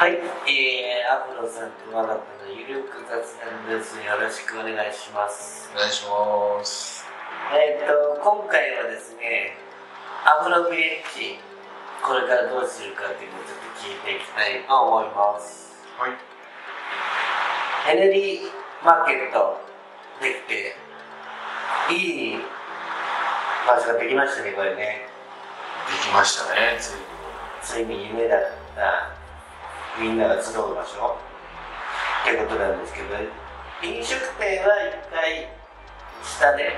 はい、えー、アフロさんとマナタのゆるく雑談です。よろしくお願いします。お願いしますえっ、と、今回はですね、アフロビレッジ、これからどうするかっていうのをちょっと聞いていきたいと思います。はいヘネリーマーケットできて、いい場所ができましたね、これね。できましたねついについに夢だったみんなが集う場所。ってことなんですけど飲食店は一回下で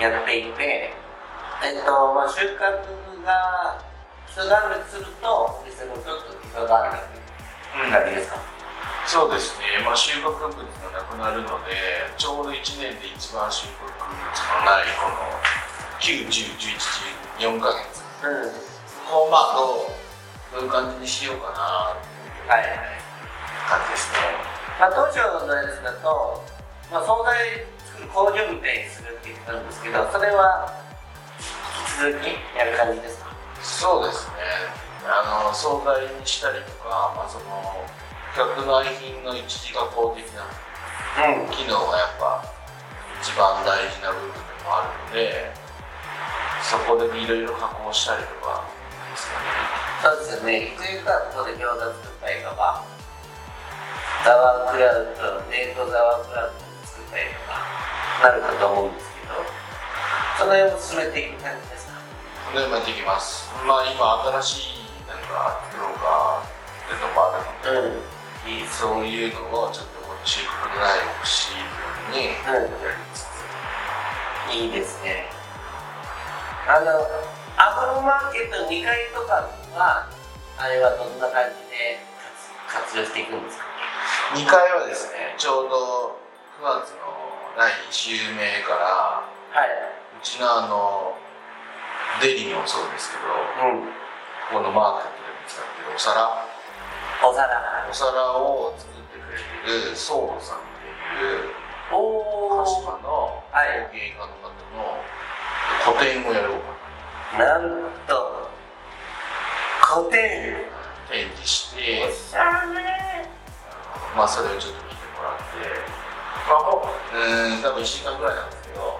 やっていてえっとまあ収穫が一段落するとお店もちょっと人がある感じですか、そうですね、まあ、収穫物がなくなるのでちょうど1年で一番収穫物のないこの9101114ヶ月。うん。ここをまあどういう感じにしようかな。ってはい。感じですね。まあ、当初のやつだと、まあ、惣菜作る工場みたいにするって言ったんですけどそれは引き続きやる感じですか？そうですね。あの惣菜にしたりとか、まあ、その客内品の一時加工的なうん。機能がやっぱ一番大事な部分でもあるのでそこでいろいろ加工したりとかそうですよね。というか、ここで餃子作ったりとか、ザワークラウト、冷凍ザワークラウト作ったりとか、なるかと思うんですけど、その辺を進めていく感じですか？でまあできますまあ今新しいなんかプロがっていうのもあるのでうん。そういうのをちょっとこの収穫のない欲しいようにやりつついいですね。あの、アフロマーケット2階とかは、あれはどんな感じで活活用していくんですか？2階はですねちょうど9月の第1週目からはうちのあのデリもそうですけどい。うん。このマーケットで使ってるお皿お皿。お皿を作ってくれてるソードさんっていうお鹿島ー。のはい工芸家の方の個展をやろうかなんと、古典。展示して。まあそれをちょっと見てもらってまあほうーん多分1週間ぐらいなんですけど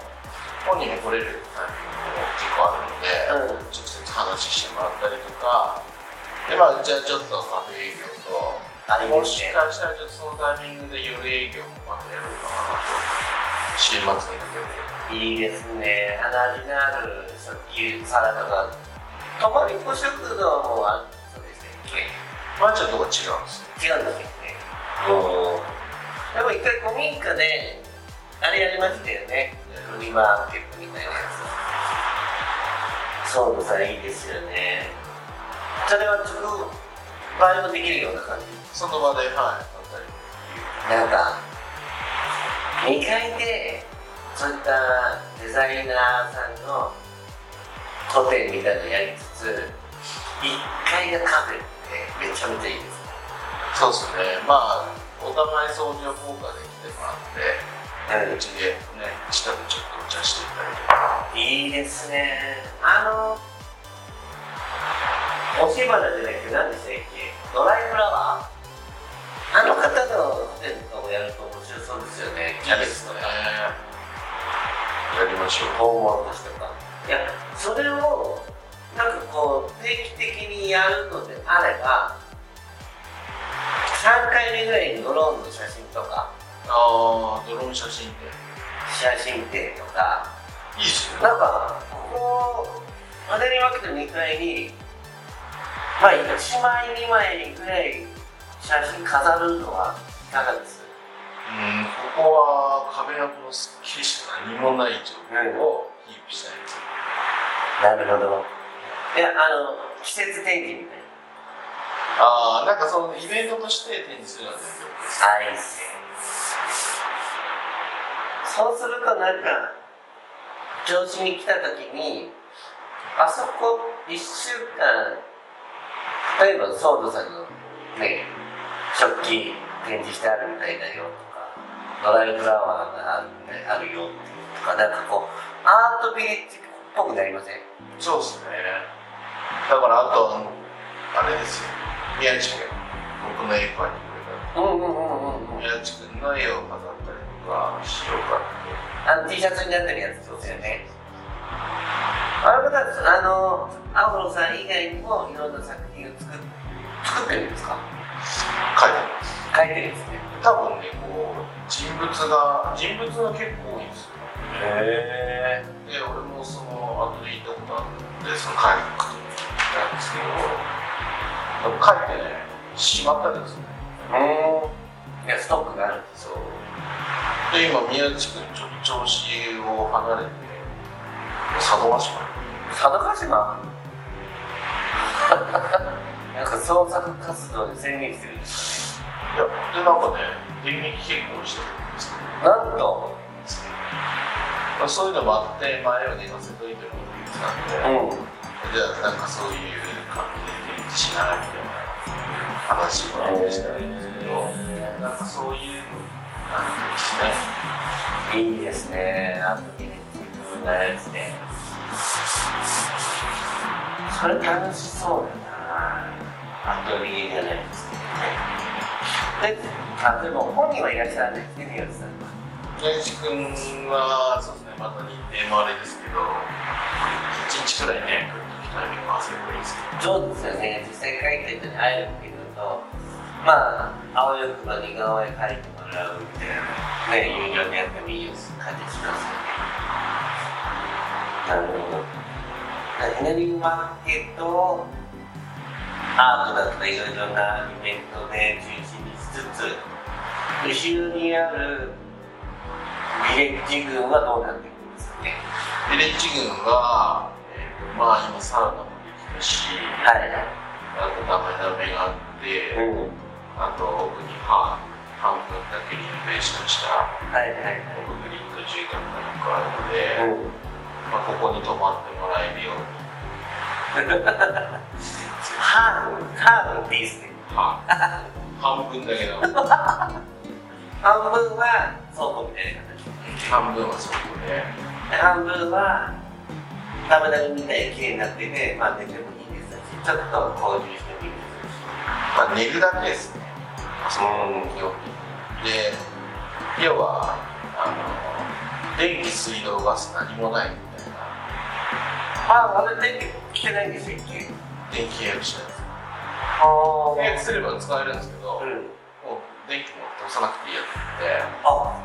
本人も来れるタイミングも結構あるので、うん直接話してもらったりとかでまあじゃあちょっとカフェ営業とありもし。かしたらちょっとそのタイミングで夜営業もまたやろうかなと週末にかけていいですね。鼻味のある食器サラダが。ともに小食堂もあるそうですね。まあちょっとこ違うんですよ違うんですよね。でも一回古民家で、あれやりましたよね。フリーマーケットみたいなやつ。そうさんいいですよね。それは直売もできるような感じ。その場ではいなんか2階でそういったデザイナーさんのみたいなのやりつつ1階がカフェってめちゃめちゃいいですね。そうですね。まあお互い相乗効果で来てもらってうちでねちょっとお茶していたりとか。いいですね。あのおしばなじゃなくて何でしたっけ？ドライフラワー。あの方の個展とかもやると面白そうですよね。キャベツとか。やりましょう。トウモロコシとかいやそれをやるのであれば3回目ぐらいにドローンの写真とかああドローン写真って写真展とか。いいっすねなんかここパネル分けて2階にまあ1枚2枚ぐらい写真飾るのはいかがです？うんここは壁のすっきりした何もない状態をキープしたいんです。よなるほど。いやあの季節展示みたいな。ああなんかそのイベントとして展示するのは全然 OK ですあいいっすねそうするとなんか調子に来た時にあそこ1週間例えばソードさんのね食器展示してあるみたいだよとかドライフラワーがある,、ね、あるよとかなんかこうアートビレッジっぽくなりません？そうですねだからあとあのあれですよ。宮地家僕の絵描いてくれたうんうんうんうんうん。宮地君の絵を飾ったりとかしようかって。あの T シャツになってるやつですよね。あの方あのアフロさん以外にもいろんな作品を作っ作ってるんですか？描いてます。書いてるんですね。多分ねこう人物が人物が結構多いんですよ。へえで俺もその後で行ったことあるんでその描くなんですけどでも描いてねしまったんですね。うんいやストックがあるんですそう。で今宮地君ちょっと調子を離れて佐渡島。に佐渡島？なんか創作活動に専念してる。んですいやでなんかね電撃結婚してるんですけど。かねなんと？まあ、そういうのもあって前を寝かせといてもいいって言ってたんで、うんじゃあなんかそういう感じで展示しないみたいな話をしたらいいんですけど、なんかそういう感じですね。いいですねアトリエ自分のやつでそれ楽しそうだなアトリエじゃないですけどね。であでも本人はいらっしゃらないですね宮内さんは宮地君はそうですね、また日程もあれですけど、1日くらいね、来るときタイミング合わせればいいですけど、そうですよね。実際書いた人に会えるっていうのとまあ青い服の似顔絵描いてもらうみたいなね。有料でやってもいい感じしますよね。なるほどエネルギーマーケットをアートだとかいろいろなイベントで中心にしつつ後ろにあるビレッジ群はどうなっていくんですかね。ビレッジ軍は、まあ今サウナもできたし、はいあとダメダメがあって、うんあと奥に半半分だけリノベーションしたはい。はいコンクリート住宅が1個あるので、うんまあ、ここに泊まってもらえるようにハーフハーフっていいですねは半分だけど半分は倉庫みたいな形半分はそこでで半分はダメダメみたいに綺麗になってて、まあ寝てもいいですしちょっと購入してもいいですしまあ、寝るだけですね。その基本的にで要はあの電気水道ガス何もないみたいな。ああれ電気来てないんですよ一見電気契約しないんです契約すれば使えるんですけど、うん。もう電気も通さなくていいやって。あ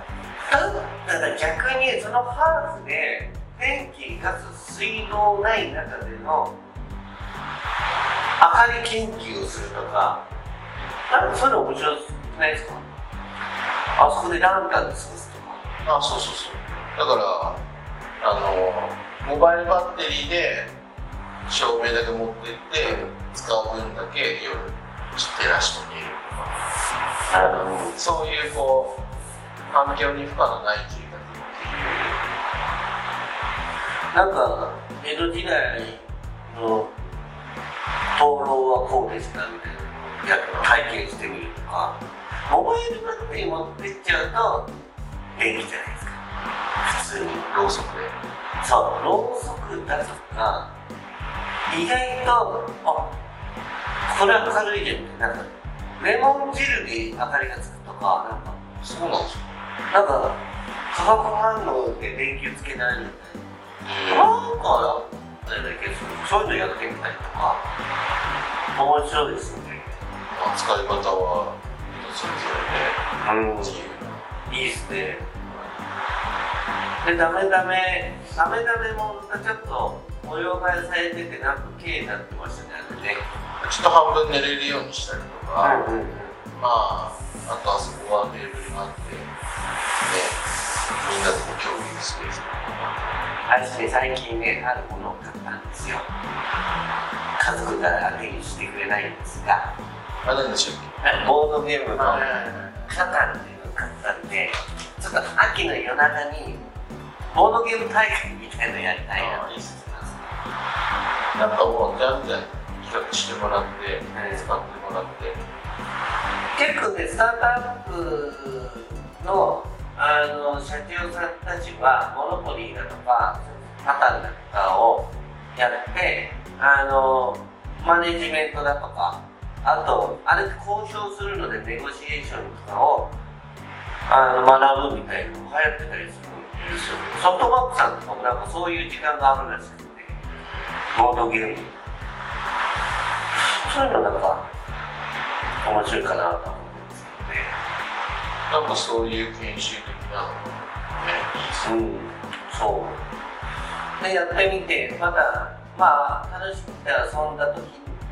だから逆にそのハウスで電気ガス水道ない中での明かり研究をするとかなんかそういうの面白くないですか？あそこでランタンで過ごすとか。あそうそうそう。だからあのモバイルバッテリーで照明だけ持ってって使う分だけ夜照らしてみるとか。そういうこう環境に負荷のない住宅っなんか江戸時代の灯籠はこうでしたみたいなや体験してみるとかモバイルバッテリー持ってっちゃうと電気じゃないですか。普通にろうそくで。そうろうそくだとか意外とあこれ明るいじゃんみたいななんかレモン汁で明かりがつくとかなんか。そうなんですよなんか化学反応で電気をつけないみたいななんかあれだけどそういうのやってみたりとか面白いですよね。まあ、使い方は人それぞれで。自由。ないいですね。でダメダメダメダメもちょっと模様替えされててなんか綺麗になってましたねあれね。ちょっと半分寝れるようにしたりとか、うんうんまああとあそこはテーブルがあって。ねみんなで共有スペースとか私ね最近ねあるものを買ったんですよ。家族が手にしてくれないんですが。あれなんでしたっボードゲームけのカタンっていうのを買ったんでちょっと秋の夜中にボードゲーム大会みたいなのやりたいなと思って。ますなんかもうじゃんじゃん企画してもらって、使ってもらって。結構ねスタートアップのあの社長さんたちはモノポリーだとかパターンだとかをやってあのマネジメントだとかあとあれ交渉するのでネゴシエーションとかをあの学ぶみたいなのも流行ってたりするんですよ。ソフトバンクさんとかもなんかそういう時間があるらしくてボードゲーム。そういうのなんか面白いかなとなんかそういう研修的なのね。うん。そう。でやってみてまたまあ楽しくて遊んだ時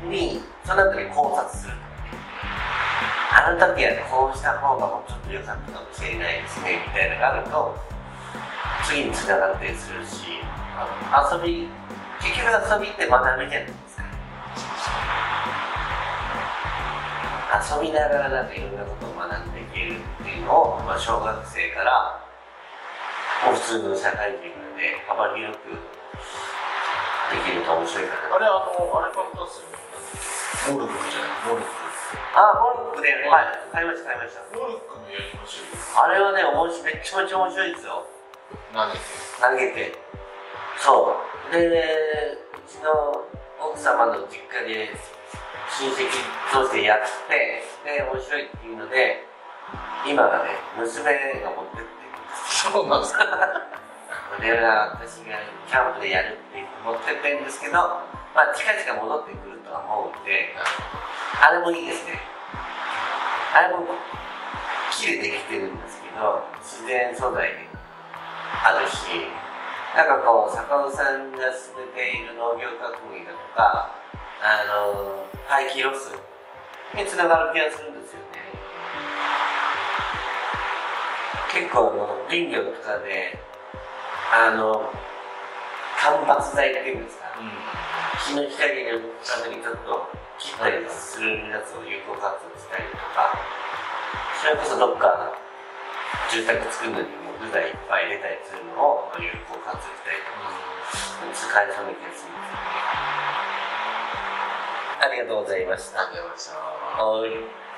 にその後に考察するあの時はこうした方がもうちょっと良かったかもしれないですねみたいなのがあると次につながったりするし遊び結局遊びって学びじゃないです遊びながらなんかいろんなことを学んでいけるっていうのを、まあ、小学生からもう普通の社会人まで幅広くできると面白いかな。あれあのあれ買ったっすよ。ねモルックじゃない？モルック。あモルックではい。買いました買いました。モルックのやりましょうよあれはね面白い。めっちゃめちゃ面白いですよ。投げて投げて。そう。でうちの奥様の実家で親戚としてやってで面白いっていうので今はね娘が持ってってそうなんですか。これは私がキャンプでやるって言って持ってってるんですけどまあ近々戻ってくるとは思うんであれもいいですね。あれも木でできてるんですけど自然素材であるしなんかこう坂尾さんが進めている農業革命だとかあの廃棄ロスにつながる気がするんですよね。結構あの林業とかであの間伐材っていうんですか？日の光のためにちょっと切ったりするやつを有効活用したりとかそれこそどっか住宅作るのにも部材いっぱい入れたりするのを有効活用したりとか使えそうな気がするんですよねありがとうございました。ありがとうございました。はい